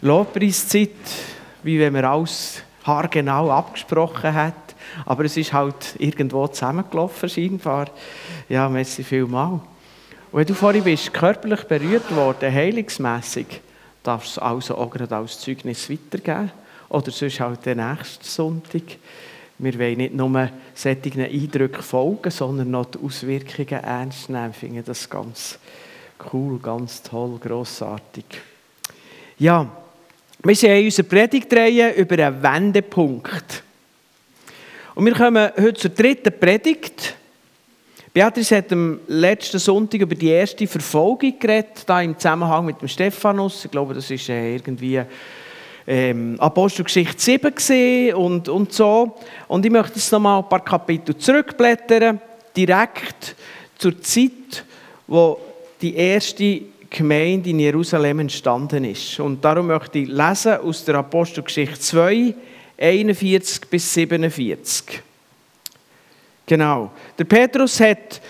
Lobpreiszeit, wie wenn man alles haargenau abgesprochen hat. Aber es ist halt irgendwo zusammengelaufen, scheinbar. Ja, merci vielmal. Und wenn du vorhin bist körperlich berührt worden, heilungsmässig, darfst du also auch gerade als Zeugnis weitergeben. Oder sonst halt den nächsten Sonntag. Wir wollen nicht nur solchen Eindrücken folgen, sondern noch die Auswirkungen ernst nehmen. Ich finde das ganz cool, ganz toll, grossartig. Ja, wir sind in unserer Predigtreihe über einen Wendepunkt. Und wir kommen heute zur dritten Predigt. Beatrice hat am letzten Sonntag über die erste Verfolgung geredet, da im Zusammenhang mit dem Stephanus. Ich glaube, das ist äh, irgendwie ähm, Apostelgeschichte 7 gesehen und, und so. Und ich möchte jetzt noch mal ein paar Kapitel zurückblättern, direkt zur Zeit, wo die erste Gemeinde in Jerusalem entstanden ist. Und darum möchte ich lesen aus der Apostelgeschichte 2, 41 bis 47. Genau. Der Petrus hat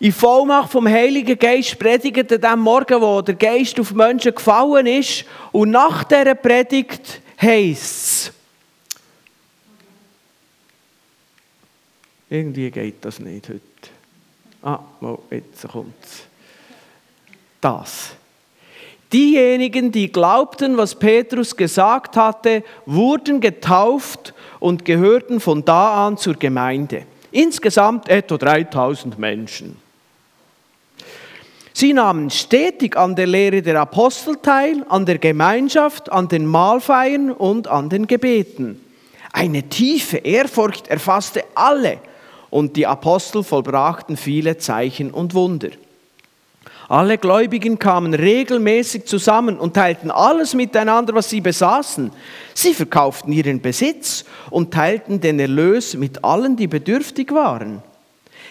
in Vollmacht vom Heiligen Geist predigt an dem Morgen, wo der Geist auf Menschen gefallen ist. Und nach dieser Predigt heisst es, irgendwie geht das nicht heute. Ah, jetzt kommt es das. Diejenigen, die glaubten, was Petrus gesagt hatte, wurden getauft und gehörten von da an zur Gemeinde. Insgesamt etwa 3000 Menschen. Sie nahmen stetig an der Lehre der Apostel teil, an der Gemeinschaft, an den Mahlfeiern und an den Gebeten. Eine tiefe Ehrfurcht erfasste alle und die Apostel vollbrachten viele Zeichen und Wunder. Alle Gläubigen kamen regelmäßig zusammen und teilten alles miteinander, was sie besaßen. Sie verkauften ihren Besitz und teilten den Erlös mit allen, die bedürftig waren.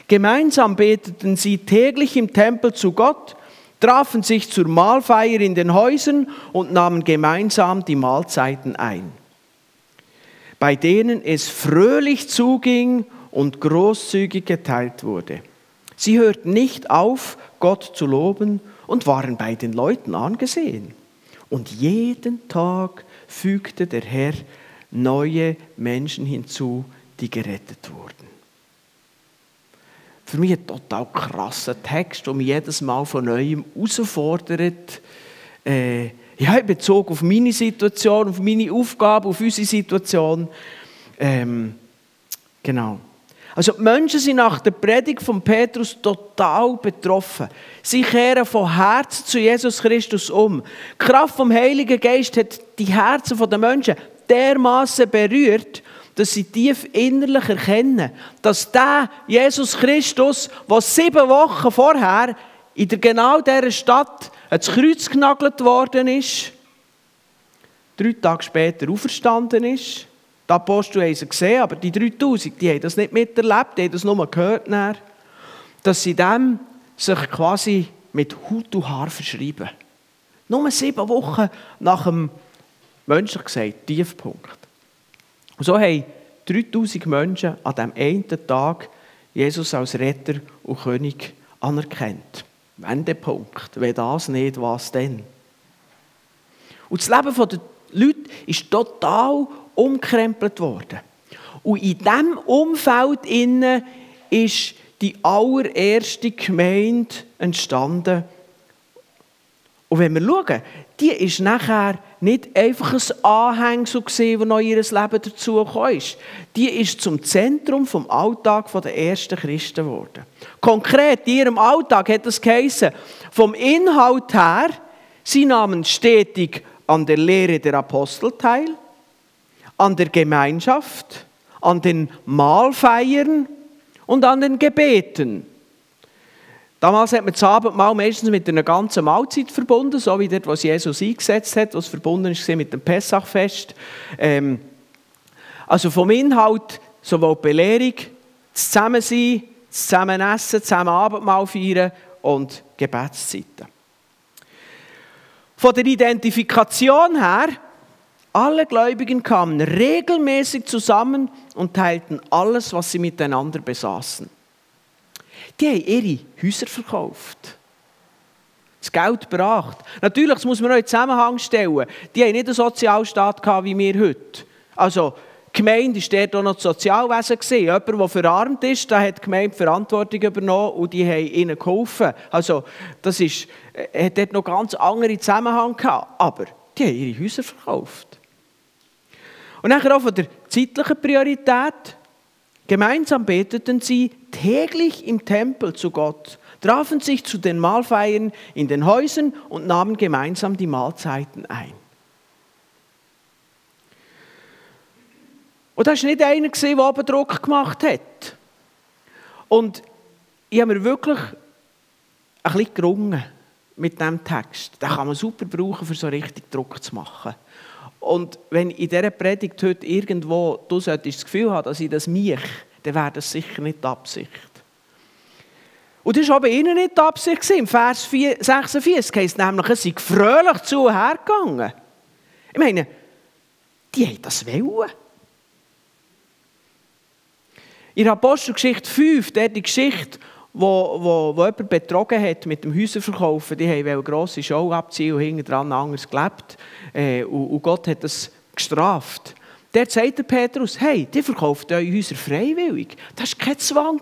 Gemeinsam beteten sie täglich im Tempel zu Gott, trafen sich zur Mahlfeier in den Häusern und nahmen gemeinsam die Mahlzeiten ein. Bei denen es fröhlich zuging und großzügig geteilt wurde. Sie hörten nicht auf, Gott zu loben und waren bei den Leuten angesehen. Und jeden Tag fügte der Herr neue Menschen hinzu, die gerettet wurden. Für mich ein total krasser Text, der mich jedes Mal von neuem herausfordert. Äh, ja, in Bezug auf meine Situation, auf meine Aufgabe, auf unsere Situation. Ähm, genau. Also die Menschen sind nach der Predigt von Petrus total betroffen. Sie kehren von Herzen zu Jesus Christus um. Die Kraft vom Heiligen Geist hat die Herzen der Menschen dermaßen berührt, dass sie tief innerlich erkennen, dass der Jesus Christus, der sieben Wochen vorher in der genau dieser Stadt ans Kreuz genagelt worden ist, drei Tage später auferstanden ist, die Apostel haben sie gesehen, aber die 3000, die haben das nicht miterlebt, die haben das nur gehört, nachher, dass sie dem sich quasi mit Hut und Haar verschreiben. Nur sieben Wochen nach dem, menschlich gesagt, Tiefpunkt. Und so haben 3000 Menschen an diesem einen Tag Jesus als Retter und König anerkannt. Wendepunkt. Wenn das nicht, was denn? Und das Leben der Leute ist total umkrempelt worden. Und in diesem Umfeld ist die allererste Gemeinde entstanden. Und wenn wir schauen, die ist nachher nicht einfach ein Anhängsel gesehen, das noch ihr Leben dazugekommen ist. Die ist zum Zentrum vom Alltag der ersten Christen geworden. Konkret in ihrem Alltag hat das geheißen, vom Inhalt her, sie nahmen stetig an der Lehre der Apostel teil, an der Gemeinschaft, an den Mahlfeiern und an den Gebeten. Damals hat man das Abendmahl meistens mit einer ganzen Mahlzeit verbunden, so wie dort, was Jesus eingesetzt hat, was verbunden ist mit dem Pessachfest. Ähm, also vom Inhalt sowohl Belehrung, das Zusammensein, das Zusammenessen, das zusammen Abendmahl feiern und Gebetszeiten. Von der Identifikation her alle Gläubigen kamen regelmäßig zusammen und teilten alles, was sie miteinander besaßen. Die haben ihre Häuser verkauft. das Geld gebracht. Natürlich, das muss man auch in Zusammenhang stellen. Die haben nicht einen Sozialstaat gehabt wie wir heute. Also, die Gemeinde war dort auch noch das Sozialwesen. Jemand, der verarmt ist, der hat die Gemeinde Verantwortung übernommen und die haben ihnen geholfen. Also, das ist, äh, hat dort noch ganz andere Zusammenhang gehabt. Aber die haben ihre Häuser verkauft. Und dann auch von der zeitlichen Priorität. Gemeinsam beteten sie täglich im Tempel zu Gott trafen sich zu den Mahlfeiern in den Häusern und nahmen gemeinsam die Mahlzeiten ein. Und das war nicht einer, der oben Druck gemacht hat. Und ich habe mir wirklich ein bisschen gerungen mit diesem Text. Den kann man super brauchen, um so richtig Druck zu machen. Und wenn in dieser Predigt heute irgendwo du das Gefühl hast, dass ich das mich, dann wäre das sicher nicht die Absicht. Und das war aber ihnen nicht die Absicht. Im Vers 46 heisst nämlich, es sind fröhlich zu und her gegangen. Ich meine, die haben das wollen. In Apostelgeschichte 5, der die Geschichte, wo, wo, wo jemand betrogen hat mit dem Häuserverkaufen, die haben eine grosse Show abziehen und hinten dran anders gelebt. Äh, und, und Gott hat das gestraft. Dort sagt der Petrus, hey, die verkauft eure Häuser freiwillig. Das war kein Zwang,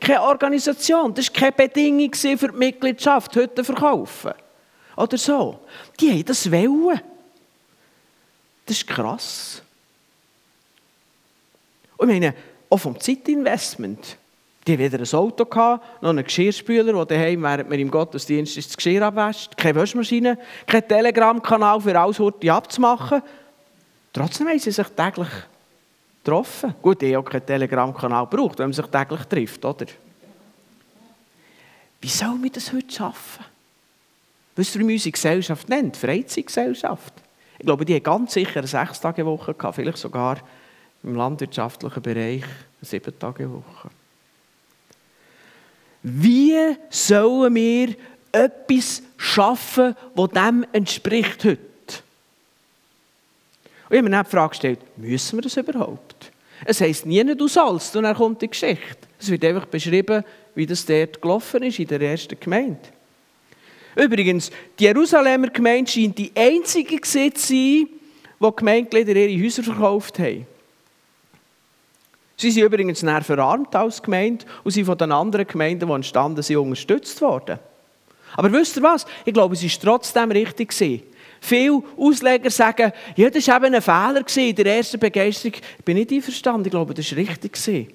keine Organisation, das war keine Bedingung für die Mitgliedschaft, heute verkaufen. Oder so. Die haben das wollen. Das ist krass. Und ich meine, auch vom Zeitinvestment. Die wieder ein Auto gehabt, noch einen Geschirrspüler, der daheim, während man im Gottesdienst das Geschirr abwäscht, keine Waschmaschine, kein Telegram-Kanal für alles heute abzumachen. Trotzdem haben sie sich täglich getroffen. Gut, ich habe auch keinen Telegram-Kanal gebraucht, wenn man sich täglich trifft, oder? Wie soll man das heute schaffen? Wie man unsere Gesellschaft nennt? Freizeitgesellschaft. Ich glaube, die hat ganz sicher eine Sechs-Tage-Woche gehabt, vielleicht sogar im landwirtschaftlichen Bereich eine Sieben-Tage-Woche. Wie sollen wir etwas schaffen, das dem entspricht heute? Und ich habe mir dann die Frage gestellt, müssen wir das überhaupt? Es heisst nie aus alles, und dann kommt die Geschichte. Es wird einfach beschrieben, wie das dort gelaufen ist in der ersten Gemeinde. Übrigens, die Jerusalemer Gemeinde scheint die einzige zu sein, wo die Gemeindeglieder ihre Häuser verkauft haben. Sie sind übrigens näher verarmt als Gemeinde und sind von den anderen Gemeinden, die entstanden sind, unterstützt worden. Aber wisst ihr was? Ich glaube, es war trotzdem richtig. Viele Ausleger sagen, ja, das war eben ein Fehler in der ersten Begeisterung. Ich bin nicht einverstanden, ich glaube, das war richtig.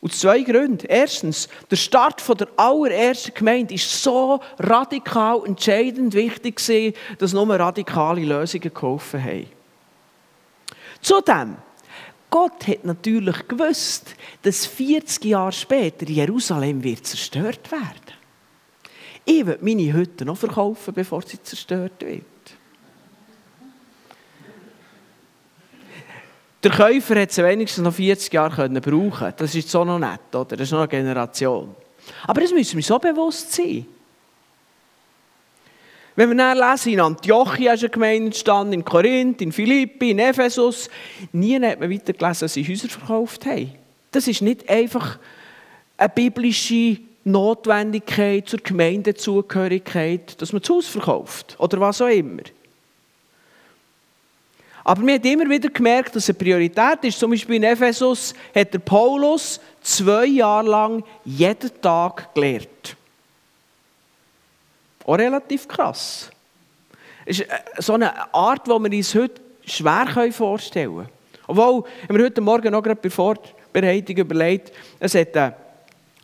Und zwei Gründe. Erstens, der Start der allerersten Gemeinde war so radikal entscheidend wichtig, dass nur radikale Lösungen geholfen haben. Zudem, Gott hat natürlich gewusst, dass 40 Jahre später Jerusalem wird zerstört werden. Ich will meine Hütte noch verkaufen, bevor sie zerstört wird. Der Käufer hat sie wenigstens noch 40 Jahre brauchen Das ist so noch nett, oder? Das ist noch eine Generation. Aber das müssen wir so bewusst sein. Wenn wir dann lesen, in Antiochia ist eine Gemeinde entstanden, in Korinth, in Philippi, in Ephesus, nie hat man weiter gelesen, dass sie Häuser verkauft haben. Das ist nicht einfach eine biblische Notwendigkeit zur Gemeindezugehörigkeit, dass man das Haus verkauft oder was auch immer. Aber man hat immer wieder gemerkt, dass es eine Priorität ist. Zum Beispiel in Ephesus hat der Paulus zwei Jahre lang jeden Tag gelehrt. Auch relativ krass. Es ist äh, so eine Art, die wir uns heute schwer vorstellen können. Obwohl, wir heute Morgen noch gerade bei Vorbereitung überlegt, es hat eine,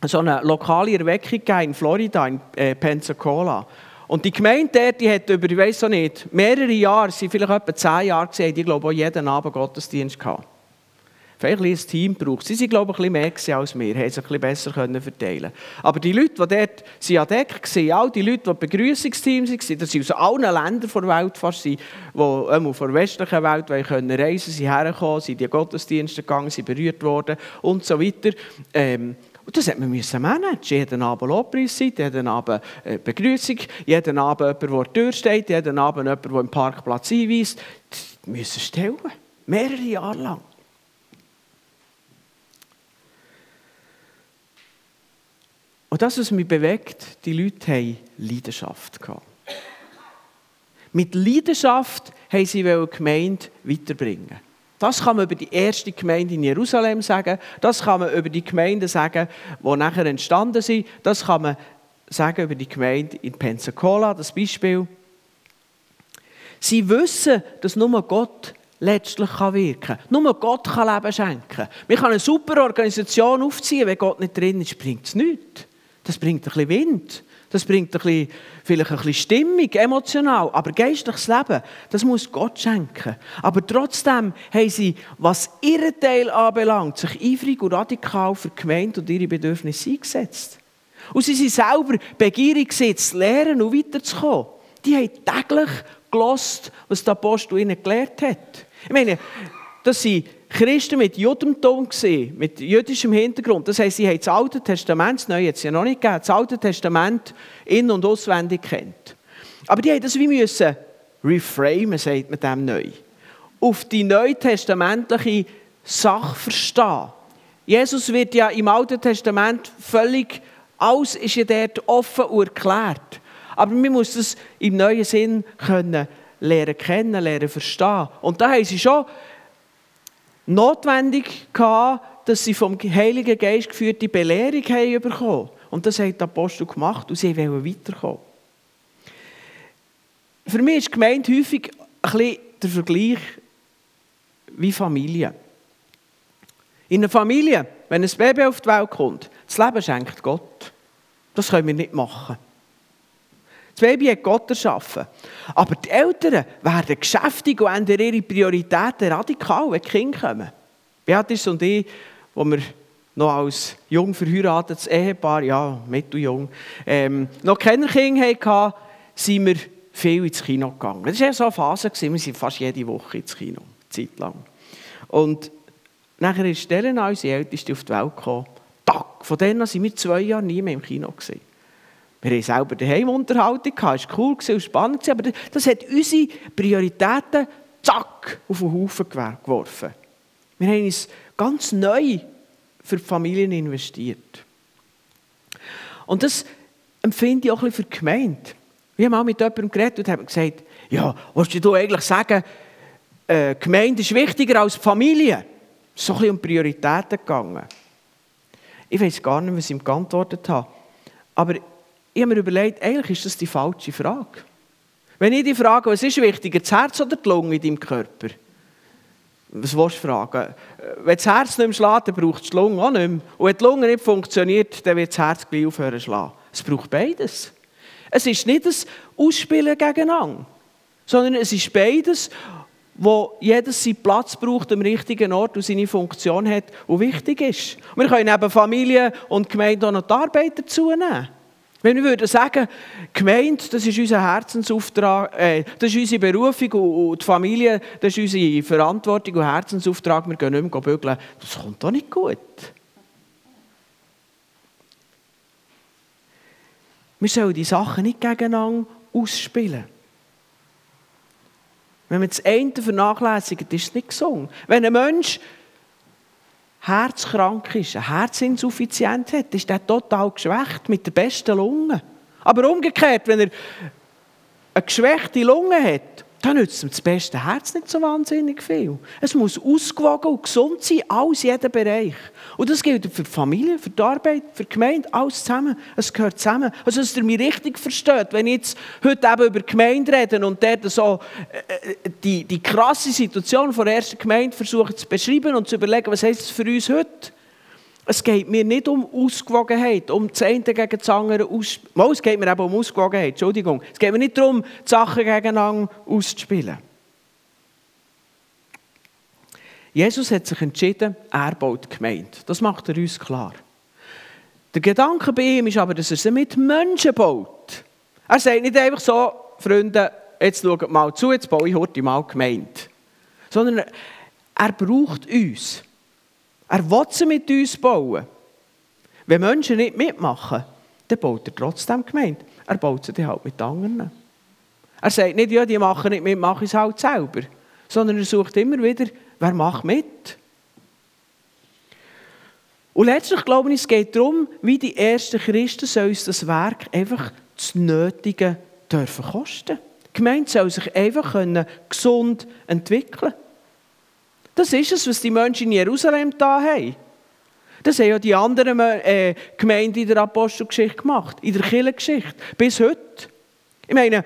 äh, so eine lokale Erweckung in Florida, in äh, Pensacola. Und die Gemeinde dort, die hat über, ich weiß auch nicht, mehrere Jahre, sie vielleicht etwa zehn Jahre gesehen, die glaube auch jeden Abend Gottesdienst gehabt. Vielleicht ein Team braucht. Sie sind, glaube ich, ein bisschen mehr als wir, haben sich ein bisschen besser können verteilen Aber die Leute, die dort sind an Deck waren, all die Leute, die Begrüßungsteams waren, das sind aus allen Ländern der Welt fast, die ähm, von der westlichen Welt können reisen, sind hergekommen, sind in die Gottesdienste gegangen, sind berührt worden und so weiter. Ähm, und das hat man müssen managen. Jeden Abend Lobpreiszeit, jeden Abend äh, Begrüßung, jeden Abend jemand, der vor der steht, jeden Abend jemand, der im Parkplatz einweist. Das müssen stellen. Mehrere Jahre lang. Und das, was mich bewegt, die Leute haben Leidenschaft gehabt. Mit Leidenschaft haben sie die Gemeinde weiterbringen. Das kann man über die erste Gemeinde in Jerusalem sagen. Das kann man über die Gemeinden sagen, die nachher entstanden sind. Das kann man sagen über die Gemeinde in Pensacola, das Beispiel. Sie wissen, dass nur Gott letztlich wirken kann. Nur Gott kann Leben schenken. Man kann eine super Organisation aufziehen, wenn Gott nicht drin ist, bringt es nichts. Das bringt ein bisschen Wind. Das bringt ein bisschen, vielleicht ein bisschen Stimmung, emotional. Aber geistliches Leben, das muss Gott schenken. Aber trotzdem haben sie, was ihren Teil anbelangt, sich eifrig und radikal für die Gemeinde und ihre Bedürfnisse eingesetzt. Und sie sind selber begierig, zu lernen und weiterzukommen. Die haben täglich gelost, was der Apostel ihnen gelehrt hat. Ich meine, das sind Christen mit Judentum mit jüdischem Hintergrund. Das heisst, sie haben das Alte Testament, das Neue hat ja noch nicht gegeben, das Alte Testament in- und auswendig kennt. Aber die haben das wie müssen reframen, sagt man dem neu. Auf die neutestamentliche Sache verstehen. Jesus wird ja im Alten Testament völlig, alles ist ja dort offen und erklärt. Aber man muss das im neuen Sinn können lernen kennen, lernen verstehen. Und da haben sie schon notwendig gehabt, dass sie vom Heiligen Geist geführte Belehrung haben bekommen. Und das hat der Apostel gemacht und sie wollen weiterkommen. Für mich ist Gemeinde häufig ein bisschen der Vergleich wie Familie. In einer Familie, wenn ein Baby auf die Welt kommt, das Leben schenkt Gott. Das können wir nicht machen. Das Baby hat Gott erschaffen. Aber die Eltern werden geschäftig und ändern ihre Prioritäten radikal, wenn die Kinder kommen. Beatrice und ich, wo wir noch als jung verheiratetes Ehepaar, ja, mitteljung, ähm, noch keine Kinder hatten, sind wir viel ins Kino gegangen. Das war so eine Phase, wir sind fast jede Woche ins Kino, Zeit lang. Und nachher ist Elena, unsere Älteste, auf die Welt gekommen. Tag. Von denen sind wir zwei Jahre nie mehr im Kino gesehen. Wir haben selber daheim Unterhaltung es war cool und spannend, aber das hat unsere Prioritäten zack auf den Haufen geworfen. Wir haben uns ganz neu für die Familien investiert. Und das empfinde ich auch ein bisschen für die Gemeinde. Wir haben mal mit jemandem geredet und haben gesagt, ja, was du eigentlich sagen, äh, Gemeinde ist wichtiger als die Familie? Es ist so ein bisschen um Prioritäten gegangen. Ich weiß gar nicht, was ich ihm geantwortet habe. Aber ich habe mir überlegt, eigentlich ist das die falsche Frage. Wenn ich die frage, was ist wichtiger, das Herz oder die Lunge in deinem Körper? Was willst du fragen? Wenn das Herz nicht mehr schlägt, dann braucht es die Lunge auch nicht mehr. Und wenn die Lunge nicht funktioniert, dann wird das Herz gleich aufhören zu schlagen. Es braucht beides. Es ist nicht das Ausspielen gegeneinander, sondern es ist beides, wo jedes seinen Platz braucht, am richtigen Ort und seine Funktion hat und wichtig ist. Wir können neben Familie und Gemeinde auch noch die Arbeit dazu nehmen. Wenn wir würden sagen, Gemeinde, das ist unser Herzensauftrag, äh, das ist unsere Berufung und die Familie, das ist unsere Verantwortung und Herzensauftrag, wir gehen nicht mehr bügeln, das kommt doch nicht gut. Wir sollen die Sachen nicht gegeneinander ausspielen. Wenn man das eine vernachlässigt, ist es nicht gesungen. Wenn ein Mensch herzkrank ist, eine Herzinsuffizienz hat, ist er total geschwächt mit der besten Lunge. Aber umgekehrt, wenn er eine geschwächte Lunge hat, dann nützt das beste Herz nicht so wahnsinnig viel. Es muss ausgewogen und gesund sein, alles, jeder Bereich. Und das gilt für die Familie, für die Arbeit, für die Gemeinde, alles zusammen. Es gehört zusammen. Also, dass ihr mich richtig versteht, wenn ich jetzt heute eben über die Gemeinde rede und dort so äh, äh, die, die krasse Situation von der ersten Gemeinde versuche zu beschreiben und zu überlegen, was heißt das für uns heute? Es geht mir nicht um Ausgewogenheit, um das eine gegen das andere auszuspielen. Es geht mir eben um Ausgewogenheit, Entschuldigung. Es geht mir nicht darum, die Sachen gegeneinander auszuspielen. Jesus hat sich entschieden, er baut die Gemeinde. Das macht er uns klar. Der Gedanke bei ihm ist aber, dass er sie mit Menschen baut. Er sagt nicht einfach so, Freunde, jetzt schaut mal zu, jetzt baue ich heute mal Gemeinde. Sondern er braucht uns. Er will sie mit uns bauen. Wenn Menschen nicht mitmachen, dann baut er trotzdem Gemeinde. Er baut sie halt mit anderen. Er sagt nicht, ja, die machen nicht mit, mache ich es halt selber. Sondern er sucht immer wieder, wer macht mit. Und letztlich glaube ich, es geht darum, wie die ersten Christen uns das Werk einfach das Nötige dürfen kosten. Die Gemeinde soll sich einfach können gesund entwickeln Das ist es, was die Menschen in Jerusalem da haben. Das haben ja die anderen äh, Gemeinden in der Apostelgeschichte gemacht, in der Kirchengeschichte, bis heute. Ich meine,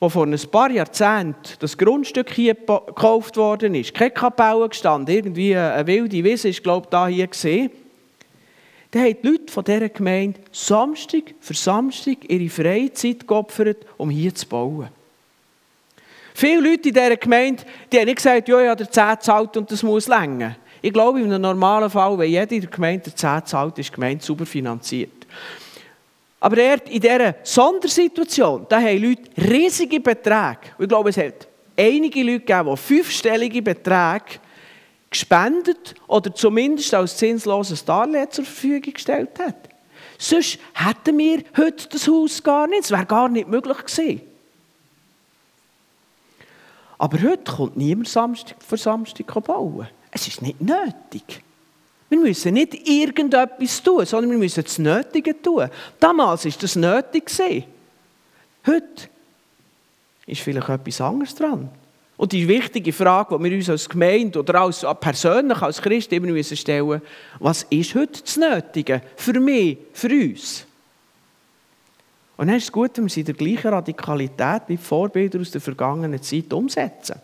wo vor ein paar Jahrzehnten das Grundstück hier gekauft worden ist, keine Kapelle gestanden, irgendwie eine wilde Wiese ist, glaube ich, da hier gesehen, da haben die Leute von dieser Gemeinde Samstag für Samstag ihre Freizeit geopfert, um hier zu bauen. Viele Leute in dieser Gemeinde die haben nicht gesagt, ja, ich habe 10 zahlt und das muss länger. Ich glaube, in einem normalen Fall, wenn jeder in der Gemeinde 10 zahlt, ist die Gemeinde super finanziert. Aber in dieser Sondersituation, da haben Leute riesige Beträge. ich glaube, es hat einige Leute gegeben, die fünfstellige Beträge gespendet oder zumindest als zinsloses Darlehen zur Verfügung gestellt haben. Sonst hätten wir heute das Haus gar nicht. Es wäre gar nicht möglich gewesen. Aber heute kommt niemand Samstag für Samstag bauen. Es ist nicht nötig. Wir müssen nicht irgendetwas tun, sondern wir müssen das Nötige tun. Damals war das nötig. Heute ist vielleicht etwas anderes dran. Und die wichtige Frage, die wir uns als Gemeinde oder als, persönlich als Christ immer müssen stellen was ist heute das Nötige für mich, für uns? Und dann ist es gut, wenn wir sie in der gleichen Radikalität wie die Vorbilder aus der vergangenen Zeit umsetzen.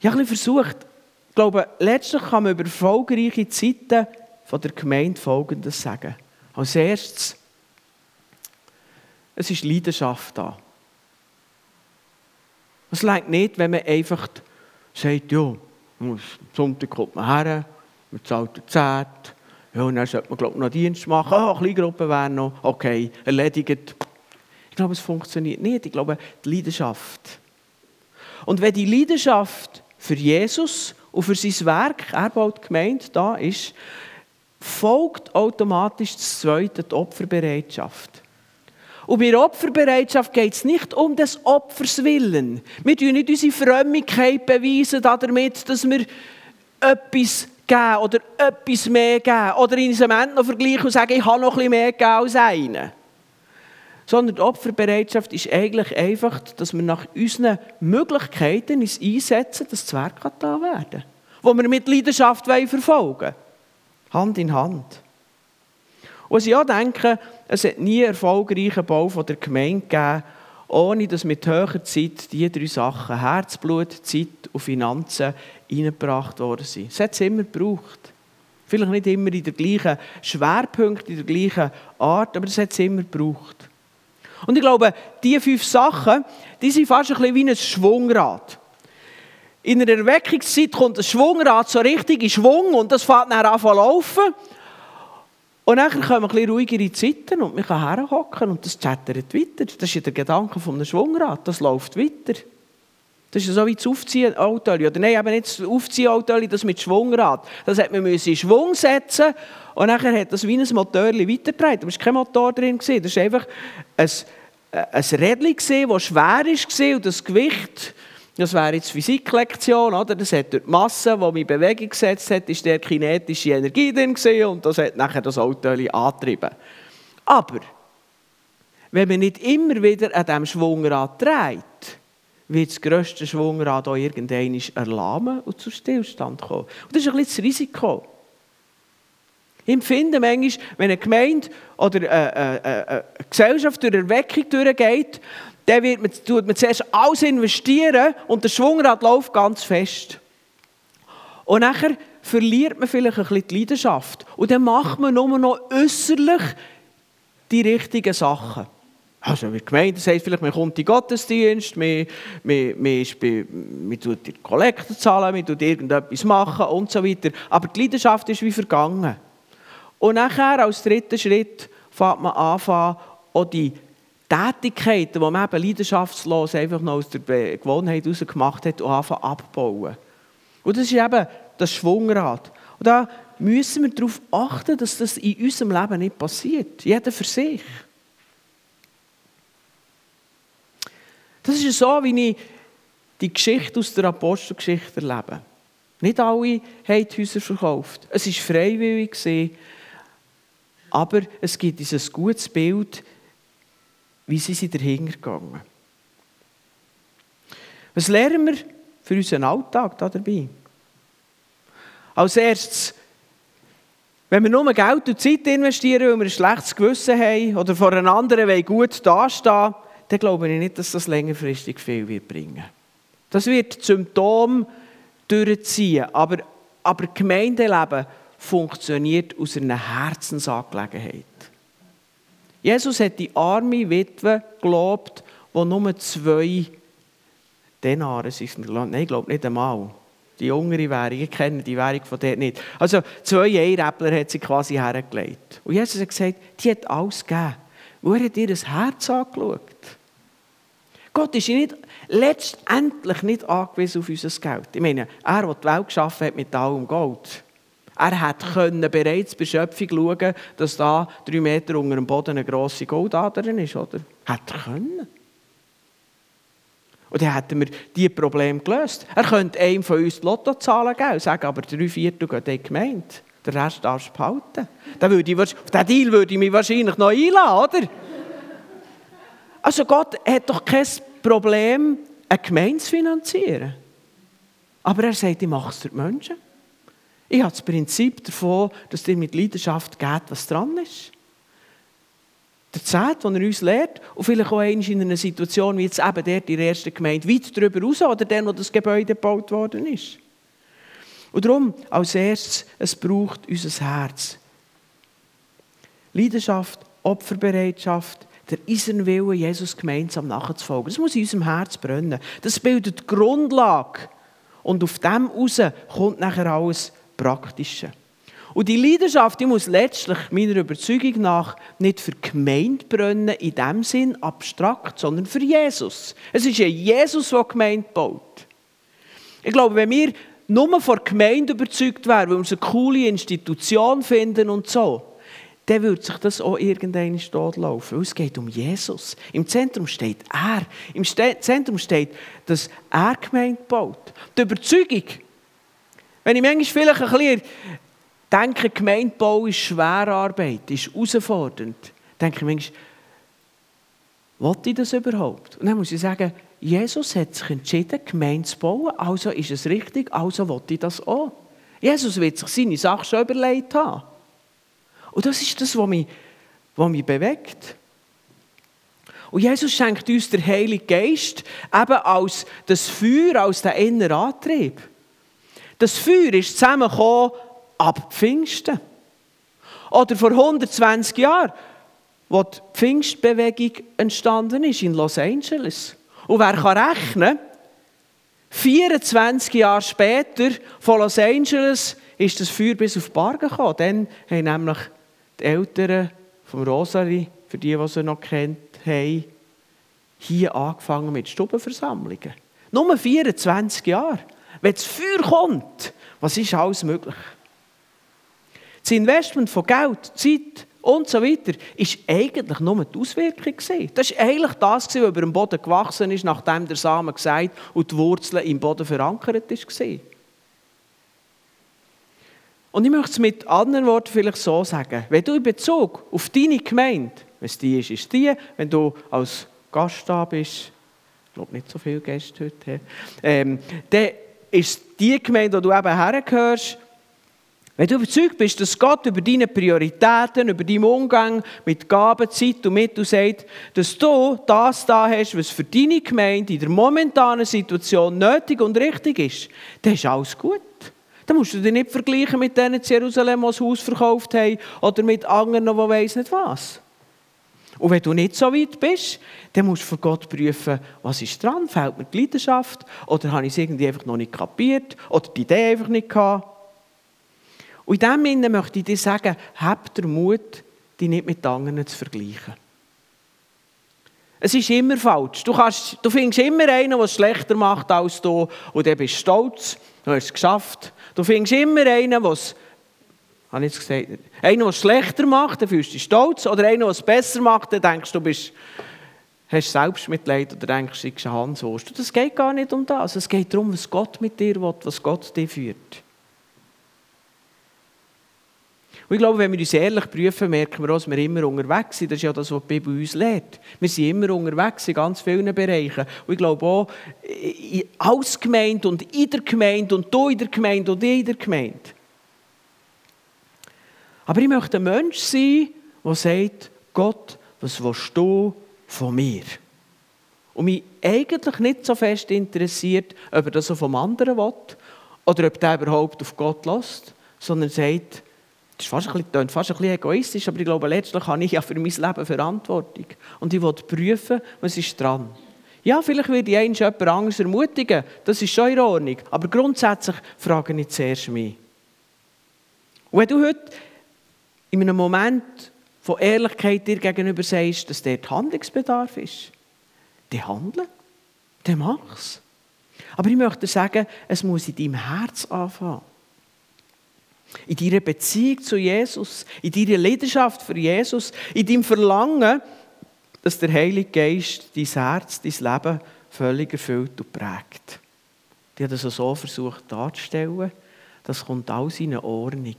Ich habe versucht, ich glaube, letztlich kann man über erfolgreiche Zeiten von der Gemeinde Folgendes sagen. Als erstes, es ist Leidenschaft da. Es reicht nicht, wenn man einfach sagt, ja, am Sonntag kommt man her, man zahlt die Zeit, ja, und dann sollte man, glaube ich, noch Dienst machen. Oh, Kleingruppe wäre noch, okay, erledigt. Ich glaube, es funktioniert nicht. Ich glaube, die Leidenschaft. Und wenn die Leidenschaft für Jesus und für sein Werk, er baut Gemeinde, da ist, folgt automatisch das zweite, die Opferbereitschaft. Und bei Opferbereitschaft geht es nicht um des Opfers willen. Wir tun nicht unsere Frömmigkeit beweisen damit, dass wir etwas geben oder etwas mehr geben oder in unserem Ende noch vergleichen und sagen, ich habe noch bisschen mehr gegeben als einen. Sondern die Opferbereitschaft ist eigentlich einfach, dass wir nach unseren Möglichkeiten uns einsetzen, dass das Werk da werden kann. Wo wir mit Leidenschaft verfolgen wollen. Hand in Hand. Und ich auch denke, es hat nie einen erfolgreichen Bau der Gemeinde gegeben, ohne dass mit höherer Zeit diese drei Sachen, Herzblut, Zeit und Finanzen, eingebracht worden sind. Es hat es immer gebraucht. Vielleicht nicht immer in der gleichen Schwerpunkt, in der gleichen Art, aber es hat es immer gebraucht. Und ich glaube, diese fünf Sachen, die sind fast ein bisschen wie ein Schwungrad. In einer Erweckungszeit kommt das Schwungrad so richtig in Schwung und das fängt dann an zu laufen. Und dann kommen ein bisschen ruhigere Zeiten und man kann herhocken und das chattert weiter. Das ist ja der Gedanke von einem Schwungrad, das läuft weiter. Das ist so wie das Aufziehen-Auto. Oder nein, eben nicht das Aufziehen-Auto, das mit Schwungrad. Das hat man in Schwung setzen und dann hat das wie ein Motor weitergedreht. Da war kein Motor drin. Das war einfach ein, ein Rädchen, das schwer war und das Gewicht, das wäre jetzt Physiklektion, oder? Das hat durch die Masse, die man in Bewegung gesetzt hat, ist der kinetische Energie drin und das hat nachher das Auto angetrieben. Aber, wenn man nicht immer wieder an diesem Schwungrad dreht, wird das grösste Schwungrad auch irgendwann erlahmen und zu Stillstand kommen. Und das ist ein bisschen das Risiko. Ich empfinde manchmal, wenn eine Gemeinde oder eine, eine, eine Gesellschaft durch Erweckung durchgeht, dann wird man, tut man zuerst alles investieren und der Schwungrad läuft ganz fest. Und nachher verliert man vielleicht ein bisschen die Leidenschaft. Und dann macht man nur noch äußerlich die richtigen Sachen. Also wie Gemeinde sagt vielleicht, man kommt in den Gottesdienst, man, man, man, ist bei, man tut die Kollekte zahlen, man tut irgendetwas machen und so weiter. Aber die Leidenschaft ist wie vergangen. Und nachher als dritten Schritt fängt man an, auch die Tätigkeiten, die man eben leidenschaftslos einfach noch aus der Gewohnheit heraus gemacht hat, anfangen abbauen. Und das ist eben das Schwungrad. Und da müssen wir darauf achten, dass das in unserem Leben nicht passiert. Jeder für sich. Das ist so, wie ich die Geschichte aus der Apostelgeschichte erlebe. Nicht alle haben die Häuser verkauft. Es war freiwillig. Aber es gibt ein gutes Bild, wie sie sind dahinter gegangen Was lernen wir für unseren Alltag dabei? Als erstes, wenn wir nur Geld und Zeit investieren, weil wir ein schlechtes Gewissen haben oder vor einem anderen gut dastehen, dann glaube ich nicht, dass das längerfristig viel wird bringen Das wird Symptom durchziehen, aber, aber Gemeindeleben funktioniert aus einer Herzensangelegenheit. Jesus hat die arme Witwe gelobt, wo nur zwei Denare sind. Nein, ich glaube nicht einmal. Die jüngere Währung, ich kenne die Währung von dort nicht. Also zwei Eiräppler hat sie quasi hergelegt. Und Jesus hat gesagt, die hat alles gegeben. Er hat ihr das Herz angeschaut. Gott ist nicht, letztendlich nicht angewiesen auf unser Geld. Ich meine, er, der die Welt geschaffen hat mit allem Gold. Er können bereits bei Schöpfung schauen, dass da drei Meter unter dem Boden eine grosse Goldader ist, oder? Hat er können. Und dann hätten wir diese Probleme gelöst. Er könnte einem von uns die Lottozahlen geben, sagen aber drei Viertel gehen in die Gemeinde. Den Rest darfst du behalten. Dann würde ich, auf diesen Deal würde ich mich wahrscheinlich noch einladen, oder? Also Gott hat doch kein Problem, eine Gemeinde zu finanzieren. Aber er sagt, ich mache es durch die Menschen. Ich habe das Prinzip davon, dass dir mit Leidenschaft geht, was dran ist der Zeit, den er uns lehrt, und vielleicht auch in einer Situation wie jetzt eben der, die erste Gemeinde, weit darüber raus oder der, wo das Gebäude gebaut worden ist. Und darum, als erstes, es braucht unser Herz. Leidenschaft, Opferbereitschaft, der Eisenwille, Jesus gemeinsam nachzufolgen. Das muss in unserem Herz brennen. Das bildet die Grundlage. Und auf dem raus kommt nachher alles Praktische. Und die Leidenschaft die muss letztlich meiner Überzeugung nach nicht für Gemeinde brennen, in dem Sinn abstrakt, sondern für Jesus. Es ist ja Jesus, der Gemeinde baut. Ich glaube, wenn wir nur von Gemeinde überzeugt wären, weil wir eine coole Institution finden und so, dann würde sich das auch irgendeine Stadt laufen. Weil es geht um Jesus. Im Zentrum steht er. Im Zentrum steht, dass er Gemeinde baut. Die Überzeugung, wenn ich manchmal vielleicht ein bisschen denke, Gemeindebau ist schwere Arbeit, ist herausfordernd. Denke ich manchmal, wollte ich das überhaupt? Und dann muss ich sagen, Jesus hat sich entschieden, Gemeinde zu bauen, also ist es richtig, also wollte ich das auch. Jesus wird sich seine Sache schon überlegt haben. Und das ist das, was mich, was mich bewegt. Und Jesus schenkt uns den Heiligen Geist eben als das Feuer, als den inneren Antrieb. Das Feuer ist zusammengekommen ab Pfingsten. Oder vor 120 Jahren, wo die Pfingstbewegung entstanden ist in Los Angeles. Und wer kann rechnen, 24 Jahre später von Los Angeles ist das Feuer bis auf die Bargen gekommen. Dann haben nämlich die Eltern vom Rosary, für die, die sie noch kennt hier angefangen mit Stubenversammlungen. Nur 24 Jahre. Wenn das Feuer kommt, was ist alles möglich? Das Investment von Geld, Zeit und so weiter ist eigentlich nur die Auswirkung. Das war eigentlich das, was über dem Boden gewachsen ist, nachdem der Samen gesagt und die Wurzeln im Boden verankert war. Und ich möchte es mit anderen Worten vielleicht so sagen. Wenn du in Bezug auf deine Gemeinde, wenn es die ist, ist die, wenn du als Gast da bist, ich glaube nicht so viele Gäste heute, ähm, dann ist die Gemeinde, wo du eben hergehörst, wenn du überzeugt bist, dass Gott über deine Prioritäten, über deinen Umgang mit Gaben, Zeit und Mitteln sagt, dass du das da hast, was für deine Gemeinde in der momentanen Situation nötig und richtig ist, dann ist alles gut. Dann musst du dich nicht vergleichen mit denen in Jerusalem, die das Haus verkauft haben, oder mit anderen, die weiss nicht was. Und wenn du nicht so weit bist, dann musst du für Gott prüfen, was ist dran, fehlt mir die Leidenschaft, oder habe ich es irgendwie einfach noch nicht kapiert, oder die Idee einfach nicht gehabt. Und in diesem Sinne möchte ich dir sagen, hab den Mut, dich nicht mit anderen zu vergleichen. Es ist immer falsch. Du, kannst, du findest immer einen, der es schlechter macht als du und dann bist du stolz, du hast es geschafft. Du findest immer einen, der es habe ich gesagt, einer, der es schlechter macht, dann fühlst du dich stolz. Oder einer, der es besser macht, dann denkst du, bist, hast Selbstmitleid oder denkst, du bist ein Hanswurst. Das geht gar nicht um das. Es geht darum, was Gott mit dir will, was Gott dir führt. Und ich glaube, wenn wir uns ehrlich prüfen, merken wir auch, dass wir immer unterwegs sind. Das ist ja das, was die Bibel uns lehrt. Wir sind immer unterwegs in ganz vielen Bereichen. Und ich glaube auch, als Gemeinde und in der Gemeinde und du in der Gemeinde und in der Gemeinde. Aber ich möchte ein Mensch sein, der sagt, Gott, was willst du von mir? Und mich eigentlich nicht so fest interessiert, ob er das so vom anderen will oder ob er überhaupt auf Gott lässt, sondern sagt, das ist fast ein bisschen, fast ein bisschen egoistisch, aber ich glaube, letztlich habe ich ja für mein Leben Verantwortung. Und ich will prüfen, was ist dran. Ja, vielleicht werde ich einmal jemand anderes ermutigen, das ist schon in Ordnung, aber grundsätzlich frage ich zuerst mich. Und wenn du heute in einem Moment von Ehrlichkeit dir gegenüber sagst, dass dort Handlungsbedarf ist, dann handle, dann mach es. Aber ich möchte sagen, es muss in deinem Herz anfangen. In deiner Beziehung zu Jesus, in deiner Leidenschaft für Jesus, in deinem Verlangen, dass der Heilige Geist dein Herz, dein Leben völlig erfüllt und prägt. Die hat das so versucht darzustellen. Das kommt alles in Ordnung.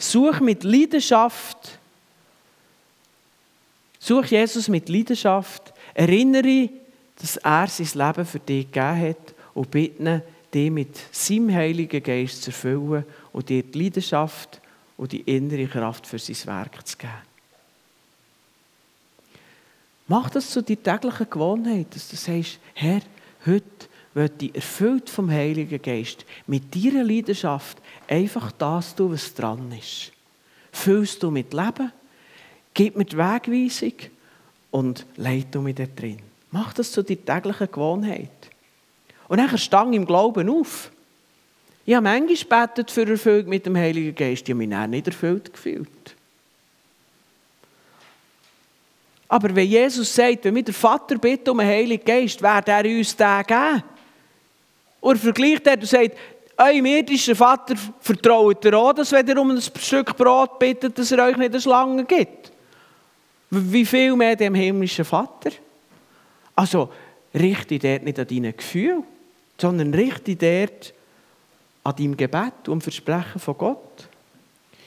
Such mit Leidenschaft, such Jesus mit Leidenschaft, erinnere, dass er sein Leben für dich gegeben hat und bitte dich mit seinem Heiligen Geist zu erfüllen und dir die Leidenschaft und die innere Kraft für sein Werk zu geben. Mach das zu deiner täglichen Gewohnheit, dass du sagst, Herr, heute ich erfüllt vom Heiligen Geist mit deiner Leidenschaft einfach das tun, was dran ist. Füllst du mit Leben, gib mir die Wegweisung und leite mich da drin. Mach das zu deiner täglichen Gewohnheit. Und dann stang im Glauben auf. Ich habe manchmal gebetet für Erfüllung mit dem Heiligen Geist. Ich habe mich nicht erfüllt gefühlt. Aber wenn Jesus sagt, wenn wir den Vater bitten um den Heiligen Geist, wird er uns den geben. Und er vergleicht er und sagt, eurem irdischen Vater vertraut ihr auch, dass wenn ihr um ein Stück Brot bittet, dass er euch nicht eine Schlange gibt. Wie viel mehr dem himmlischen Vater? Also, richte dort nicht an deinen Gefühlen, sondern richte dort an deinem Gebet und Versprechen von Gott.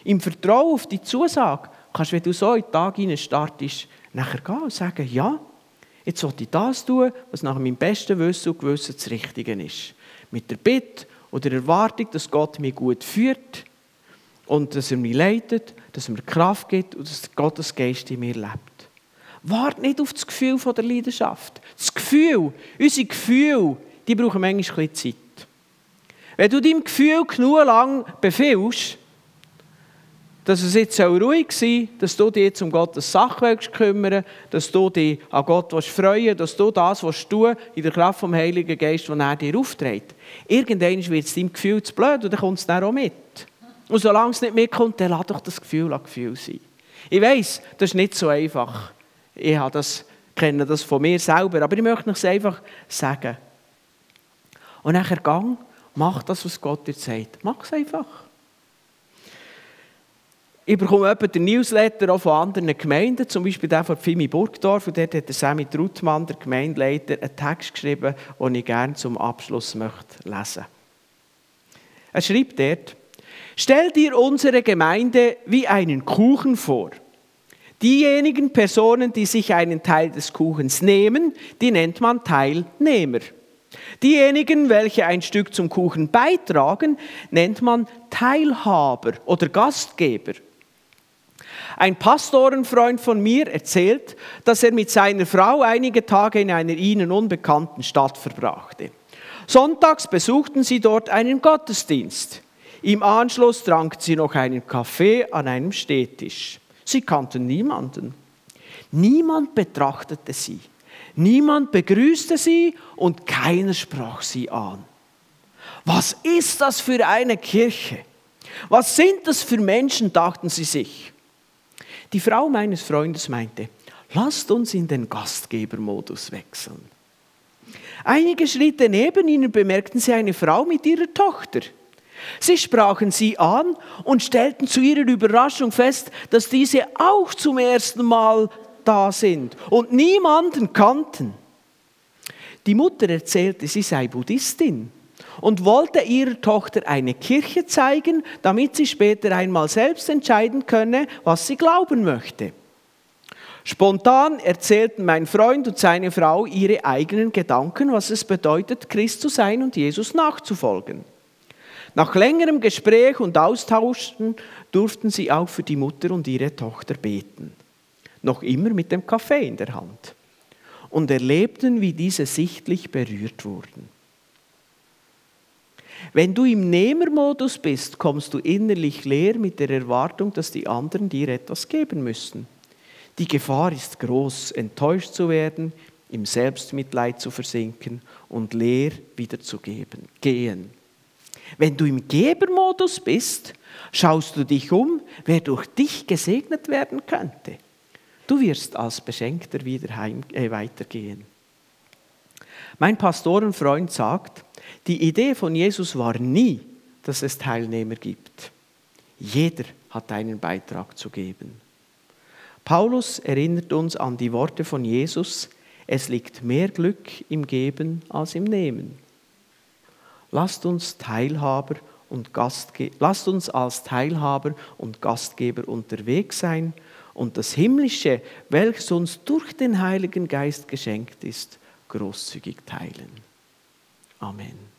Im Vertrauen auf die Zusage kannst du, wenn du so in den Tag startest, nachher gehen und sagen, ja, jetzt sollte ich das tun, was nach meinem besten Wissen und Gewissen das Richtige ist. Mit der Bitte oder der Erwartung, dass Gott mich gut führt und dass er mich leitet, dass er mir Kraft gibt und dass Gottes Geist in mir lebt. Wart nicht auf das Gefühl der Leidenschaft. Das Gefühl, unsere Gefühle, die brauchen manchmal ein bisschen Zeit. Wenn du deinem Gefühl genug lang befehlst, dass es jetzt ruhig sein soll, dass du dich jetzt um Gottes Sache kümmern dass du dich an Gott freuen dass du das was tun in der Kraft vom Heiligen Geist, den er dir aufträgt. Irgendwann wird es deinem Gefühl zu blöd und dann kommt es dann auch mit. Und solange es nicht mitkommt, dann lass doch das Gefühl an Gefühl sein. Ich weiß, das ist nicht so einfach. Ich habe das, kenne das von mir selber, aber ich möchte es einfach sagen. Und nachher gang Mach das, was Gott dir sagt. Mach es einfach. Ich bekomme etwa den Newsletter auch von anderen Gemeinden, zum Beispiel der von Fimi Burgdorf, und dort hat der Sammy Trutmann, der Gemeindeleiter, einen Text geschrieben, den ich gerne zum Abschluss möchte lesen Er schreibt dort, Stell dir unsere Gemeinde wie einen Kuchen vor. Diejenigen Personen, die sich einen Teil des Kuchens nehmen, die nennt man Teilnehmer. Diejenigen, welche ein Stück zum Kuchen beitragen, nennt man Teilhaber oder Gastgeber. Ein Pastorenfreund von mir erzählt, dass er mit seiner Frau einige Tage in einer ihnen unbekannten Stadt verbrachte. Sonntags besuchten sie dort einen Gottesdienst. Im Anschluss tranken sie noch einen Kaffee an einem Stehtisch. Sie kannten niemanden. Niemand betrachtete sie. Niemand begrüßte sie und keiner sprach sie an. Was ist das für eine Kirche? Was sind das für Menschen, dachten sie sich. Die Frau meines Freundes meinte, lasst uns in den Gastgebermodus wechseln. Einige Schritte neben ihnen bemerkten sie eine Frau mit ihrer Tochter. Sie sprachen sie an und stellten zu ihrer Überraschung fest, dass diese auch zum ersten Mal da sind und niemanden kannten. Die Mutter erzählte, sie sei Buddhistin und wollte ihrer Tochter eine Kirche zeigen, damit sie später einmal selbst entscheiden könne, was sie glauben möchte. Spontan erzählten mein Freund und seine Frau ihre eigenen Gedanken, was es bedeutet, Christ zu sein und Jesus nachzufolgen. Nach längerem Gespräch und Austauschen durften sie auch für die Mutter und ihre Tochter beten. Noch immer mit dem Kaffee in der Hand. Und erlebten, wie diese sichtlich berührt wurden. Wenn du im Nehmermodus bist, kommst du innerlich leer mit der Erwartung, dass die anderen dir etwas geben müssen. Die Gefahr ist groß, enttäuscht zu werden, im Selbstmitleid zu versinken und leer wieder zu geben, gehen. Wenn du im Gebermodus bist, schaust du dich um, wer durch dich gesegnet werden könnte. Du wirst als Beschenkter wieder heim, äh, weitergehen. Mein Pastorenfreund sagt, die Idee von Jesus war nie, dass es Teilnehmer gibt. Jeder hat einen Beitrag zu geben. Paulus erinnert uns an die Worte von Jesus, es liegt mehr Glück im Geben als im Nehmen. Lasst uns Teilhaber und Gastge lasst uns als Teilhaber und Gastgeber unterwegs sein und das Himmlische, welches uns durch den Heiligen Geist geschenkt ist, großzügig teilen. Amen.